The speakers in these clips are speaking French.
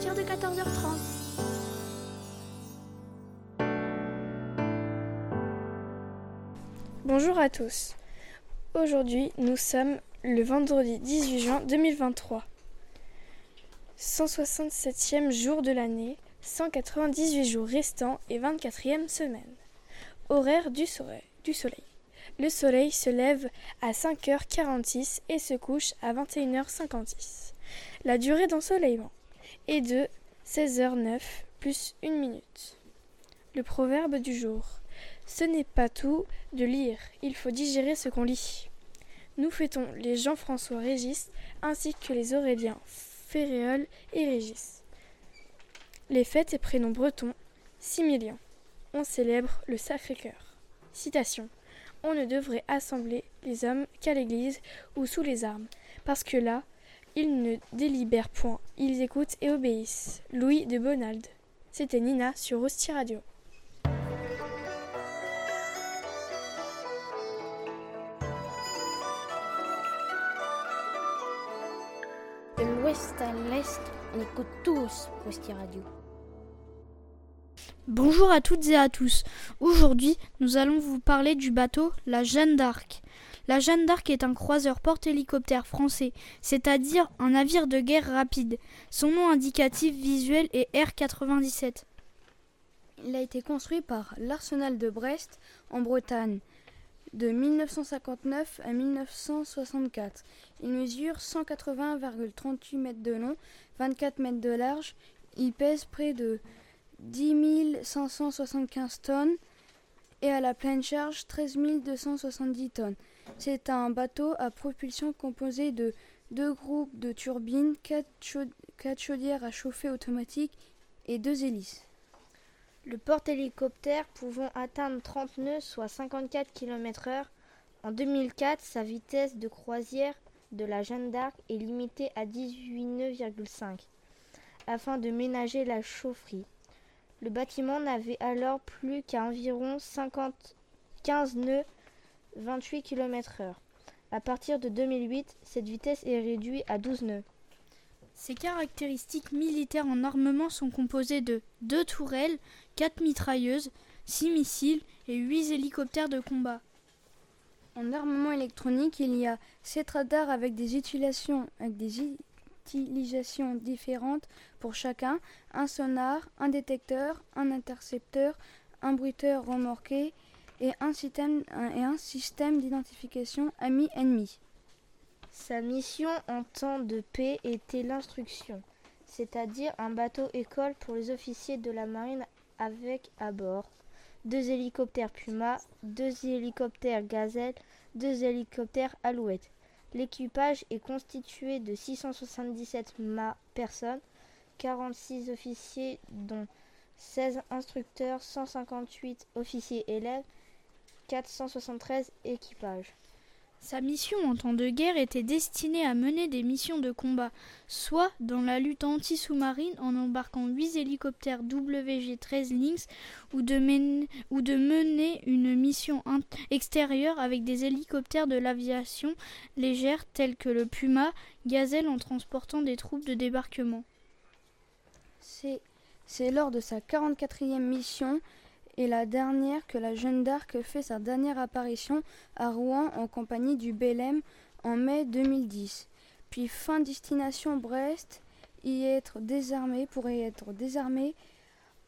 partir de 14h30. Bonjour à tous. Aujourd'hui, nous sommes le vendredi 18 juin 2023. 167e jour de l'année, 198 jours restants et 24e semaine. Horaire du soleil. Du soleil. Le soleil se lève à 5h46 et se couche à 21h56. La durée d'ensoleillement est de 16h09 plus 1 minute. Le proverbe du jour. Ce n'est pas tout de lire, il faut digérer ce qu'on lit. Nous fêtons les Jean-François Régis ainsi que les Auréliens Ferréol et Régis. Les fêtes et prénoms bretons, 6 millions. On célèbre le Sacré-Cœur. Citation. On ne devrait assembler les hommes qu'à l'église ou sous les armes, parce que là, ils ne délibèrent point, ils écoutent et obéissent. Louis de Bonald. C'était Nina sur Rosti Radio. De l'ouest à l'est, on écoute tous Rosti Radio. Bonjour à toutes et à tous. Aujourd'hui, nous allons vous parler du bateau La Jeanne d'Arc. La Jeanne d'Arc est un croiseur porte-hélicoptère français, c'est-à-dire un navire de guerre rapide. Son nom indicatif visuel est R97. Il a été construit par l'Arsenal de Brest en Bretagne de 1959 à 1964. Il mesure 180,38 mètres de long, 24 mètres de large. Il pèse près de 10 575 tonnes et à la pleine charge 13 270 tonnes. C'est un bateau à propulsion composé de deux groupes de turbines, quatre, chaudières à chauffer automatique et deux hélices. Le porte-hélicoptère pouvant atteindre 30 nœuds, soit 54 km/h, en 2004, sa vitesse de croisière de la Jeanne d'Arc est limitée à 18 nœuds,5 afin de ménager la chaufferie. Le bâtiment n'avait alors plus qu'à environ 15 nœuds, 28 km/h. À partir de 2008, cette vitesse est réduite à 12 nœuds. Ses caractéristiques militaires en armement sont composées de deux tourelles, quatre mitrailleuses, six missiles et huit hélicoptères de combat. En armement électronique, il y a sept radars avec des utilisations, avec des différentes pour chacun, un sonar, un détecteur, un intercepteur, un bruiteur remorqué et un système, et un système d'identification ami-ennemi. Sa mission en temps de paix était l'instruction, c'est-à-dire un bateau-école pour les officiers de la marine avec à bord deux hélicoptères Puma, deux hélicoptères Gazelle, deux hélicoptères Alouette. L'équipage est constitué de 677 personnes, 46 officiers dont 16 instructeurs, 158 officiers élèves, 473 équipages. Sa mission en temps de guerre était destinée à mener des missions de combat, soit dans la lutte anti-sous-marine en embarquant 8 hélicoptères WG-13 Lynx ou de, mener, ou de mener une mission extérieure avec des hélicoptères de l'aviation légère tels que le Puma, Gazelle en transportant des troupes de débarquement. C'est lors de sa 44e mission et la dernière que la Jeanne d'Arc fait sa dernière apparition à Rouen en compagnie du Belém en mai 2010. Puis fin destination Brest, y être désarmé pourrait être désarmé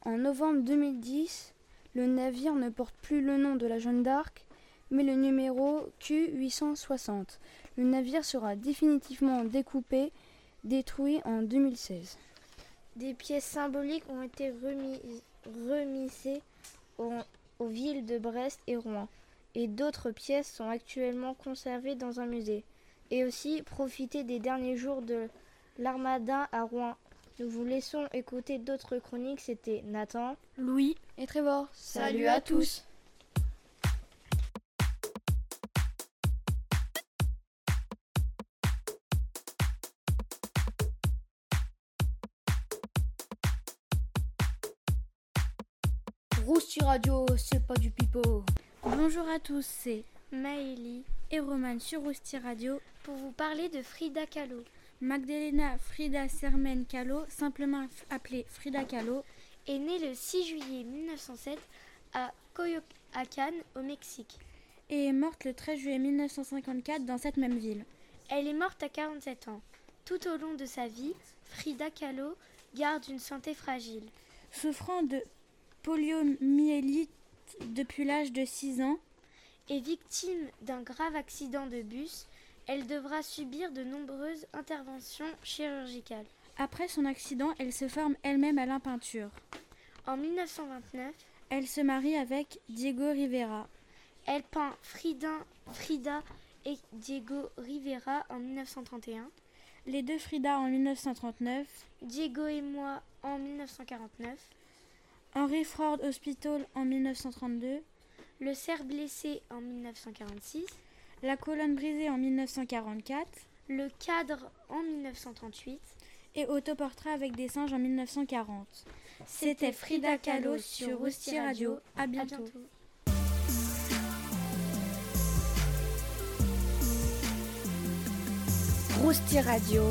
en novembre 2010. Le navire ne porte plus le nom de la Jeanne d'Arc, mais le numéro Q860. Le navire sera définitivement découpé, détruit en 2016. Des pièces symboliques ont été remisées aux, villes de Brest et Rouen, et d'autres pièces sont actuellement conservées dans un musée. Et aussi profiter des derniers jours de l'Armada à Rouen. Nous vous laissons écouter d'autres chroniques. C'était Nathan, Louis et Trevor. Salut, à tous. Rousti Radio, c'est pas du pipeau. Bonjour à tous, c'est Maëlie et Romane sur Rousti Radio pour vous parler de Frida Kahlo. Magdalena Frida Sermen Kahlo, simplement appelée Frida Kahlo, est née le 6 juillet 1907 à Coyoacán au Mexique et est morte le 13 juillet 1954 dans cette même ville. Elle est morte à 47 ans. Tout au long de sa vie, Frida Kahlo garde une santé fragile. Souffrant de poliomyélite depuis l'âge de 6 ans et victime d'un grave accident de bus, elle devra subir de nombreuses interventions chirurgicales. Après son accident, elle se forme elle-même à la peinture. En 1929, elle se marie avec Diego Rivera. Elle peint Frida, Frida et Diego Rivera en 1931. Les deux Frida en 1939. Diego et moi en 1949. Henry Ford Hospital en 1932. Le cerf blessé en 1946. La colonne brisée en 1944. Le cadre en 1938. Et autoportrait avec des singes en 1940. C'était Frida Kahlo sur Rousti Radio. À bientôt. À bientôt. Rousti Radio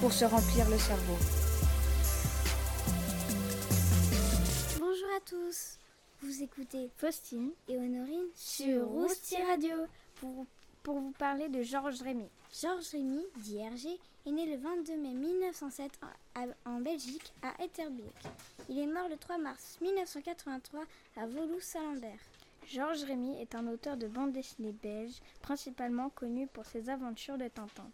pour se remplir le cerveau. Tous. Vous écoutez Faustine et Honorine sur Rousti Radio pour, pour vous parler de Georges Rémy. Georges Rémy, dit Hergé, est né le 22 mai 1907 en Belgique, à Etterbeek. Il est mort le 3 mars 1983 à Volous-Salambert. Georges Rémy est un auteur de bandes dessinées belges, principalement connu pour ses aventures de Tintin,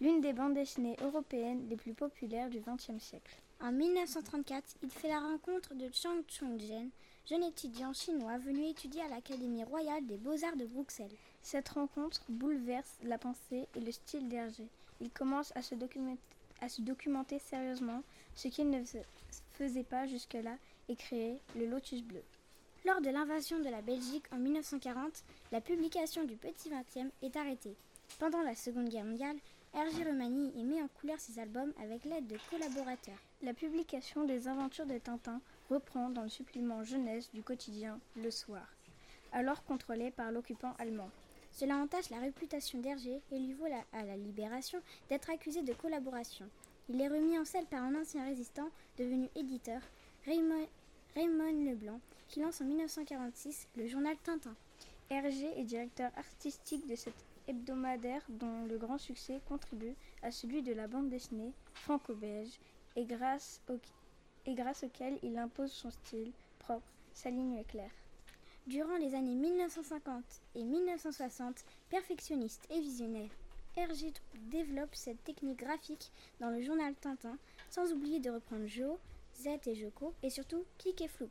l'une des bandes dessinées européennes les plus populaires du XXe siècle. En 1934, il fait la rencontre de Chang Chongzhen, jeune étudiant chinois venu étudier à l'Académie royale des beaux-arts de Bruxelles. Cette rencontre bouleverse la pensée et le style d'Hergé. Il commence à se, documenter, à se documenter sérieusement, ce qu'il ne faisait pas jusque-là, et créer le Lotus Bleu. Lors de l'invasion de la Belgique en 1940, la publication du Petit Vingtième est arrêtée. Pendant la Seconde Guerre mondiale, Hergé Romani y met en couleur ses albums avec l'aide de collaborateurs. La publication des aventures de Tintin reprend dans le supplément jeunesse du quotidien Le Soir, alors contrôlé par l'occupant allemand. Cela entache la réputation d'Hergé et lui vaut à la Libération d'être accusé de collaboration. Il est remis en selle par un ancien résistant devenu éditeur, Raymond, Leblanc, qui lance en 1946 le journal Tintin. Hergé est directeur artistique de cet hebdomadaire dont le grand succès contribue à celui de la bande dessinée franco-belge et grâce, et grâce auquel il impose son style propre, sa ligne est claire. Durant les années 1950 et 1960, perfectionniste et visionnaire, Hergé développe cette technique graphique dans le journal Tintin, sans oublier de reprendre Jo, Z et Joko, et surtout Kik et Floup.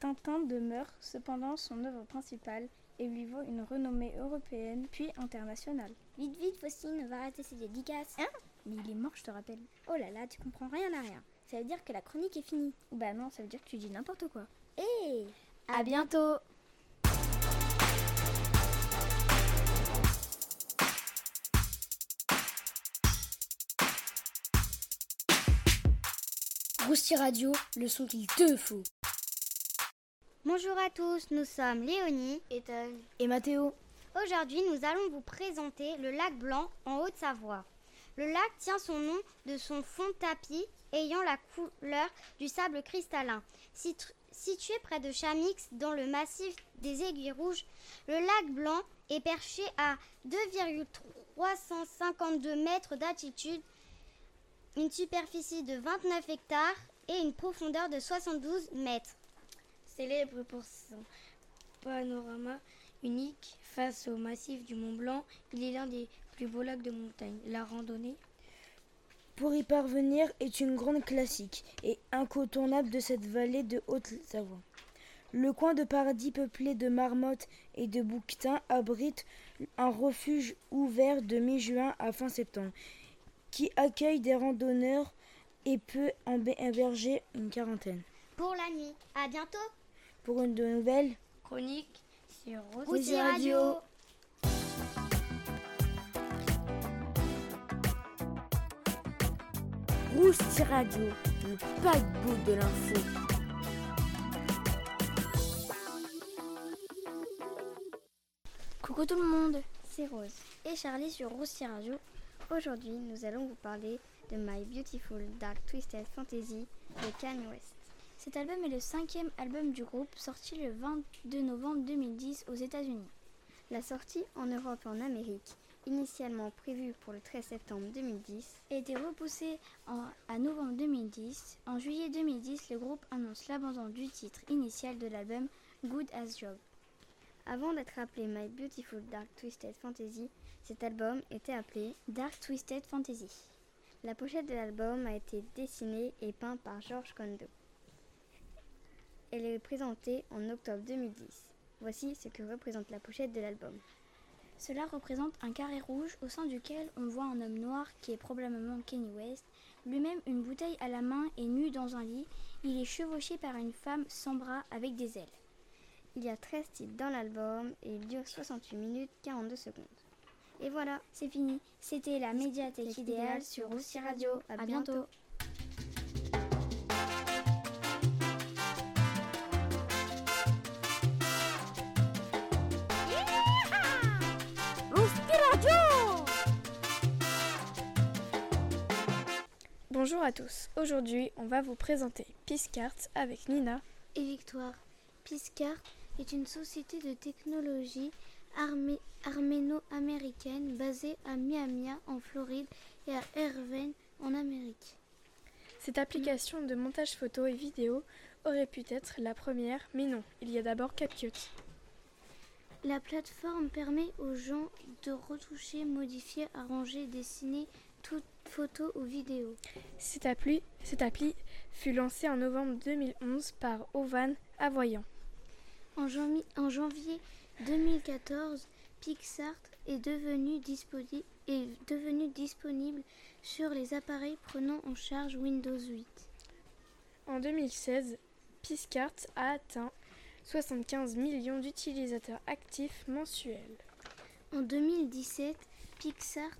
Tintin demeure cependant son œuvre principale et lui vaut une renommée européenne puis internationale. Vite, vite, Faustine, va rater ses dédicaces. Hein? Mais il est mort, je te rappelle. Oh là là, tu comprends rien à rien. Ça veut dire que la chronique est finie. Bah non, ça veut dire que tu dis n'importe quoi. Hé hey À bientôt Rousti Radio, le son qu'il te faut. Bonjour à tous, nous sommes Léonie, Ethan et Mathéo. Aujourd'hui, nous allons vous présenter le lac Blanc en Haute-Savoie. Le lac tient son nom de son fond tapis ayant la couleur du sable cristallin. Situé près de Chamix, dans le massif des Aiguilles Rouges, le lac Blanc est perché à 2,352 mètres d'altitude, une superficie de 29 hectares et une profondeur de 72 mètres. Célèbre pour son panorama unique face au massif du Mont Blanc, il est l'un des plus beaux lacs de montagne. La randonnée pour y parvenir est une grande classique et incontournable de cette vallée de Haute-Savoie. Le coin de paradis peuplé de marmottes et de bouquetins abrite un refuge ouvert de mi-juin à fin septembre qui accueille des randonneurs et peut héberger une quarantaine. Pour la nuit. À bientôt pour une nouvelle chronique sur Rousti Radio. Rousti Radio, le paquebot de l'info. Coucou tout le monde, c'est Rose et Charlie sur Roustier Radio. Aujourd'hui, nous allons vous parler de My Beautiful Dark Twisted Fantasy de Kanye West. Cet album est le cinquième album du groupe sorti le 22 novembre 2010 aux États-Unis. La sortie en Europe et en Amérique, initialement prévue pour le 13 septembre 2010, a été repoussée à novembre 2010. En juillet 2010, le groupe annonce l'abandon du titre initial de l'album Good as Job. Avant d'être appelé My Beautiful Dark Twisted Fantasy, cet album était appelé Dark Twisted Fantasy. La pochette de l'album a été dessinée et peinte par George Kondo. Elle est présentée en octobre 2010. Voici ce que représente la pochette de l'album. Cela représente un carré rouge au sein duquel on voit un homme noir qui est probablement Kenny West, lui-même une bouteille à la main et nu dans un lit. Il est chevauché par une femme sans bras avec des ailes. Il y a 13 titres dans l'album et il dure 68 minutes 42 secondes. Et voilà, c'est fini. C'était la médiathèque idéale sur Roussi Radio. À, bientôt. Bonjour à tous. Aujourd'hui, on va vous présenter Piscart avec Nina et Victoire. Piscart est une société de technologie arméno-américaine basée à Miami en Floride et à Irvine en Amérique. Cette application de montage photo et vidéo aurait pu être la première, mais non, il y a d'abord CapCut. La plateforme permet aux gens de retoucher, modifier, arranger, dessiner toute photo ou vidéo. Cette appli, cette appli fut lancée en novembre 2011 par Ovan Avoyant. En, janvier 2014, Pixart est devenu, est devenu disponible sur les appareils prenant en charge Windows 8. En 2016, Pixart a atteint 75 millions d'utilisateurs actifs mensuels. En 2017, Pixart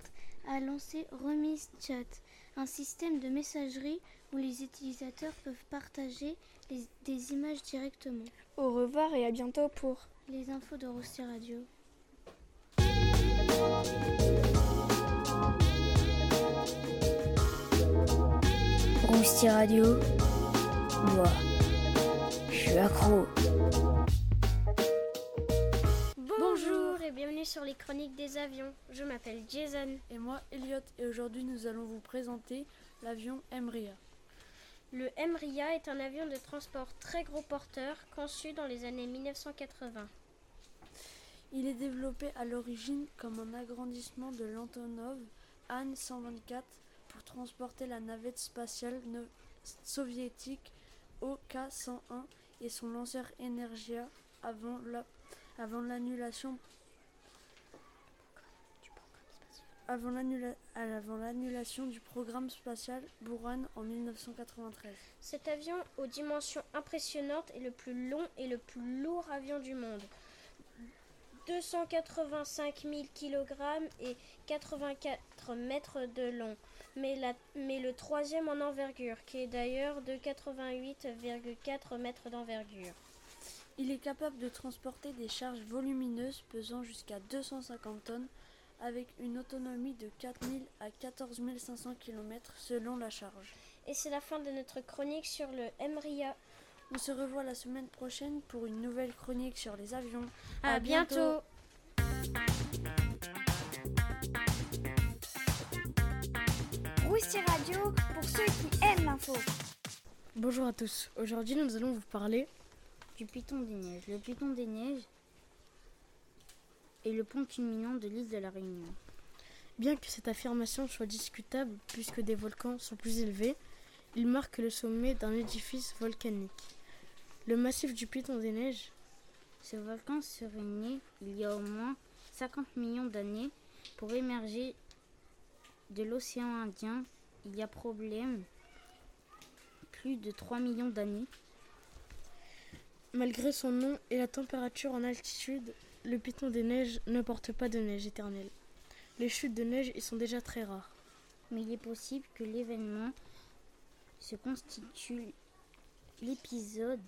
a lancé Remise Chat, un système de messagerie où les utilisateurs peuvent partager des images directement. Au revoir et à bientôt pour les infos de Roustier Radio. Roustier Radio, moi, je suis accro. Sur les chroniques des avions. Je m'appelle Jason. Et moi, Elliot, et aujourd'hui nous allons vous présenter l'avion Emria. Le Emria est un avion de transport très gros porteur conçu dans les années 1980. Il est développé à l'origine comme un agrandissement de l'Antonov An-124 pour transporter la navette spatiale soviétique OK-101 et son lanceur Energia avant l'annulation avant l'annulation du programme spatial Buran en 1993. Cet avion aux dimensions impressionnantes est le plus long et le plus lourd avion du monde. 285 000 kg et 84 mètres de long, mais, mais le troisième en envergure, qui est d'ailleurs de 88,4 mètres d'envergure. Il est capable de transporter des charges volumineuses pesant jusqu'à 250 tonnes avec une autonomie de 4000 à 14 500 km selon la charge. Et c'est la fin de notre chronique sur le Emria. On se revoit la semaine prochaine pour une nouvelle chronique sur les avions. À, bientôt. Roustier Radio pour ceux qui aiment l'info. Bonjour à tous. Aujourd'hui, nous allons vous parler du Python des Neiges. Le Python des Neiges et le pont culminant de l'île de la Réunion. Bien que cette affirmation soit discutable puisque des volcans sont plus élevés, il marque le sommet d'un édifice volcanique. Le massif du Piton des Neiges. Ce volcan serait né il y a au moins 50 millions d'années pour émerger de l'océan Indien il y a problème plus de 3 millions d'années. Malgré son nom et la température en altitude, le piton des neiges ne porte pas de neige éternelle. Les chutes de neige y sont déjà très rares. Mais il est possible que l'événement se constitue l'épisode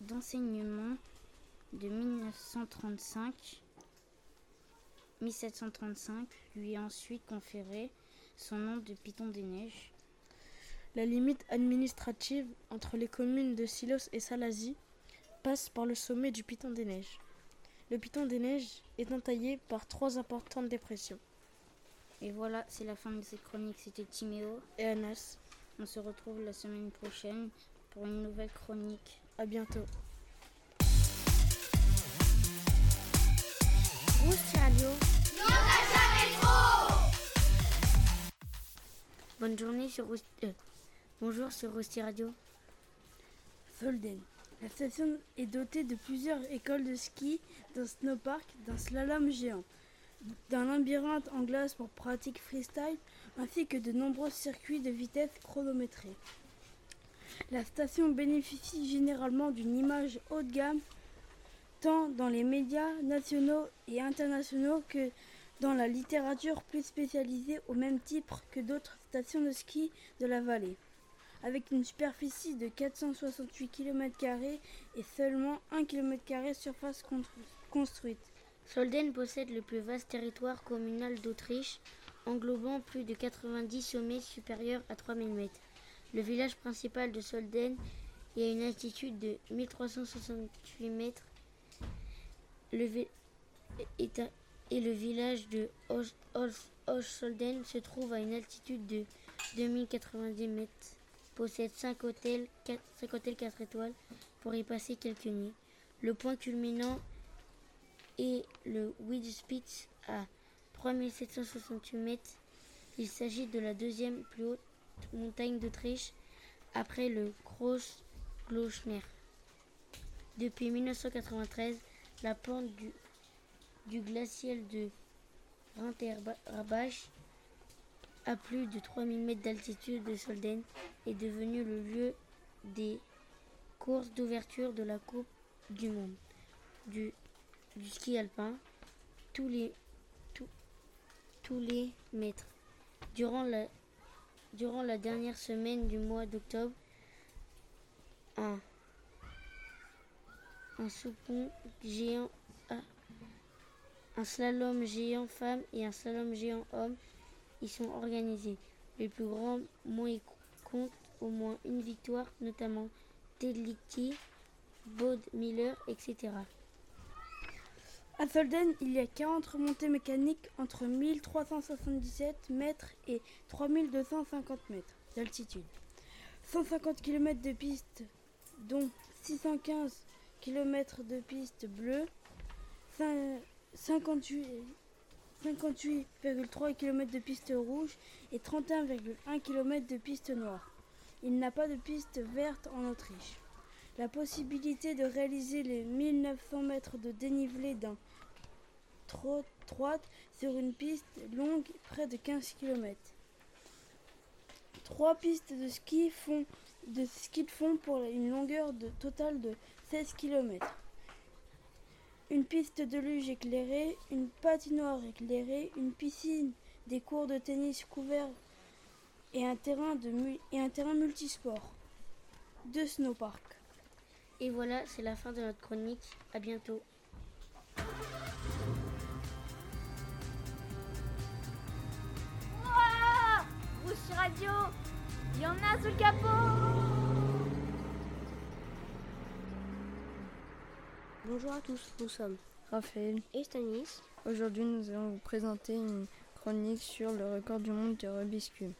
d'enseignement de 1935 1735 lui a ensuite conféré son nom de Piton des Neiges. La limite administrative entre les communes de Silos et Salazie passe par le sommet du Piton des Neiges. Le Piton des Neiges est entaillé par trois importantes dépressions. Et voilà, c'est la fin de cette chronique. C'était Timéo et Anas. On se retrouve la semaine prochaine pour une nouvelle chronique. À bientôt. Radio. Bonne journée sur euh, Bonjour sur Rosti Radio. Solden. La station est dotée de plusieurs écoles de ski, d'un snowpark, d'un slalom géant, d'un labyrinthe en glace pour pratique freestyle, ainsi que de nombreux circuits de vitesse chronométrés. La station bénéficie généralement d'une image haut de gamme, tant dans les médias nationaux et internationaux que dans la littérature plus spécialisée au même titre que d'autres stations de ski de la vallée avec une superficie de 468 km et seulement 1 km surface construite. Solden possède le plus vaste territoire communal d'Autriche, englobant plus de 90 sommets supérieurs à 3000 mètres. Le village principal de Solden est à une altitude de 1368 mètres. Et le village de Hoch-Solden se trouve à une altitude de 2090 mètres possède 5 hôtels, 4, 5 hôtels 4 étoiles pour y passer quelques nuits. Le point culminant est le Widspitz à 3768 mètres. Il s'agit de la deuxième plus haute montagne d'Autriche après le Gross Gloschner. Depuis 1993, la pente du, du glacial de Rinterbach à plus de 3000 mètres d'altitude de Solden, est devenu le lieu des courses d'ouverture de la Coupe du Monde du, ski alpin tous les, mètres. Durant la, durant la dernière semaine du mois d'octobre, un, un soupon géant, un slalom géant femme et un slalom géant homme ils sont organisés. Les plus grands moins comptent au moins une victoire, notamment Ted Lichty, Baud Miller, etc. À Solden, il y a 40 remontées mécaniques entre 1377 mètres et 3250 mètres d'altitude. 150 km de pistes, dont 615 km de pistes bleues, 58 58,3 km de piste rouge et 31,1 km de piste noire. Il n'a pas de piste verte en Autriche. La possibilité de réaliser les 1900 mètres de dénivelé d'un droite sur une piste longue près de 15 km. Trois pistes de ski, font, de ski de fond pour une longueur de totale de 16 km une piste de luge éclairée, une patinoire éclairée, une piscine, des cours de tennis couverts et un terrain, de et un terrain multisport. Deux snowparks. Et voilà, c'est la fin de notre chronique. À bientôt. Radio, il y en a sous le capot Bonjour à tous, nous sommes Raphaël et Stanis. Aujourd'hui, nous allons vous présenter une chronique sur le record du monde de Rubik's Cube.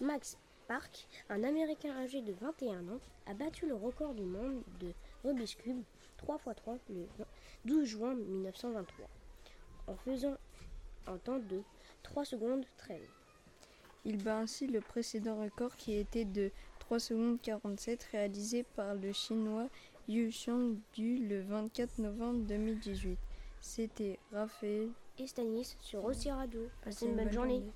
Max Park, un Américain âgé de 21 ans, a battu le record du monde de Rubik's Cube 3x3 le 12 juin 1923 en faisant un temps de 3 secondes 13. Il bat ainsi le précédent record qui était de 3 secondes 47 réalisé par le chinois Yu du le 24 novembre 2018. C'était Raphaël et Stanis sur Rossi Radio. Passez une, bonne, journée. journée.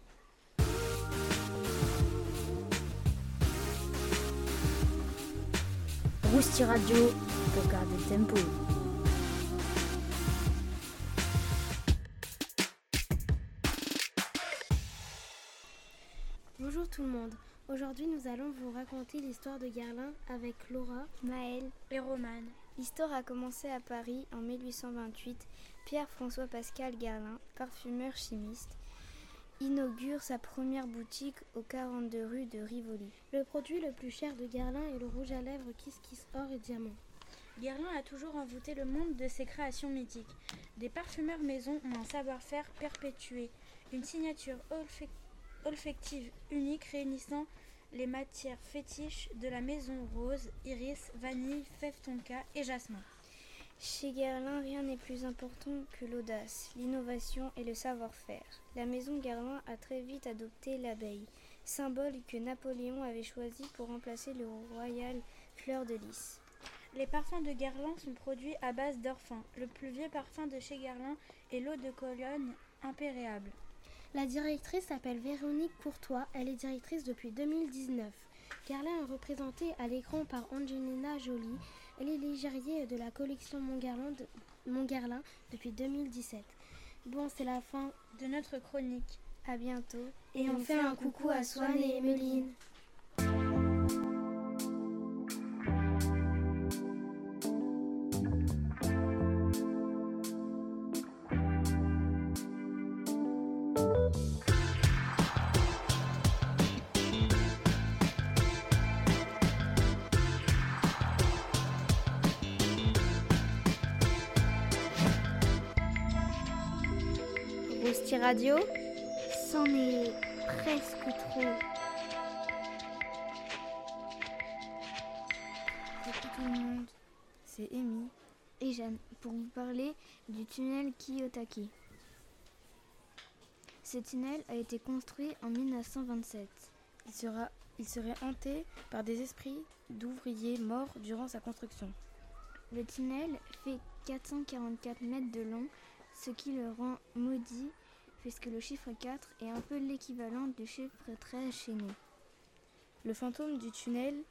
Radio pour garder le tempo. Bonjour tout le monde. Aujourd'hui, nous allons vous raconter l'histoire de Garlin avec Laura, Maëlle et Romane. L'histoire a commencé à Paris en 1828. Pierre-François Pascal Garlin, parfumeur chimiste, inaugure sa première boutique au 42 rue de Rivoli. Le produit le plus cher de Guerlain est le rouge à lèvres Kiss Kiss Or et Diamant. Guerlain a toujours envoûté le monde de ses créations mythiques. Des parfumeurs maison ont un savoir-faire perpétué, une signature olfactive unique réunissant les matières fétiches de la maison rose, iris, vanille, fève tonka et jasmin. Chez Guerlain, rien n'est plus important que l'audace, l'innovation et le savoir-faire. La maison Guerlain a très vite adopté l'abeille, symbole que Napoléon avait choisi pour remplacer le royal fleur de lys. Les parfums de Guerlain sont produits à base d'or fin. Le plus vieux parfum de chez Guerlain est l'eau de Cologne impéréable. La directrice s'appelle Véronique Courtois, elle est directrice depuis 2019. Guerlain est représentée à l'écran par Angelina Jolie. Elle est l'égérier de la collection Montguerlin depuis 2017. Bon, c'est la fin de notre chronique. À bientôt. Et, on, fait un coucou à Swan et Emeline. Radio, c'en est presque trop. Coucou tout le monde, c'est Amy et Jeanne pour vous parler du tunnel Kiyotaki. Ce tunnel a été construit en 1927. Il, sera, il serait hanté par des esprits d'ouvriers morts durant sa construction. Le tunnel fait 444 mètres de long, ce qui le rend maudit puisque le chiffre 4 est un peu l'équivalent du chiffre 13 chez nous. Les fantômes du tunnel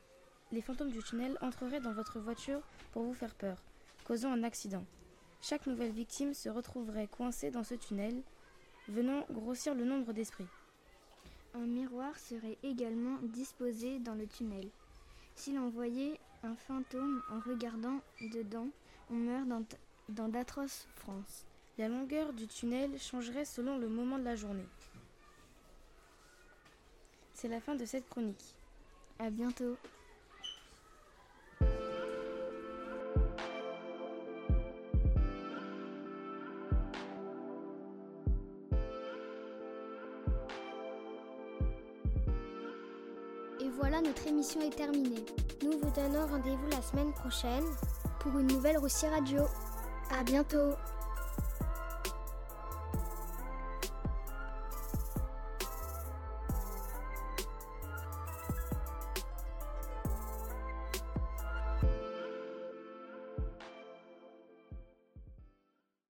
entreraient dans votre voiture pour vous faire peur, causant un accident. Chaque nouvelle victime se retrouverait coincée dans ce tunnel, venant grossir le nombre d'esprits. Un miroir serait également disposé dans le tunnel. Si l'on voyait un fantôme en regardant dedans, on meurt dans, dans d'atroces frances. La longueur du tunnel changerait selon le moment de la journée. C'est la fin de cette chronique. À bientôt. Et voilà, notre émission est terminée. Nous vous donnons rendez-vous la semaine prochaine pour une nouvelle Russie Radio. À bientôt.